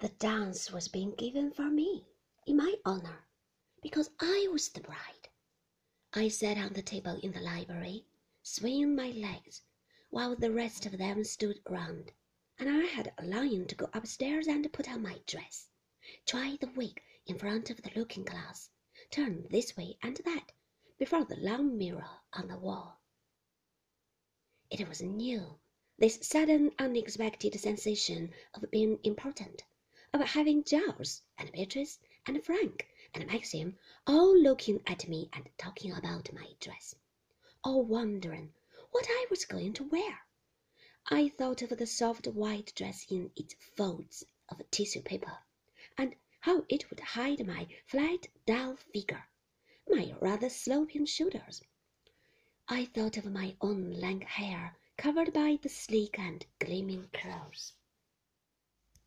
The dance was being given for me, in my honor, because I was the bride. I sat on the table in the library, swinging my legs, while the rest of them stood round, and I had a longing to go upstairs and put on my dress, try the wig in front of the looking glass, turn this way and that before the long mirror on the wall. It was new, this sudden unexpected sensation of being important, of having Giles and Beatrice and Frank and Maxim all looking at me and talking about my dress, all wondering what I was going to wear. I thought of the soft white dress in its folds of tissue paper, and how it would hide my flat, dull figure, my rather sloping shoulders. I thought of my own lank hair covered by the sleek and gleaming curls.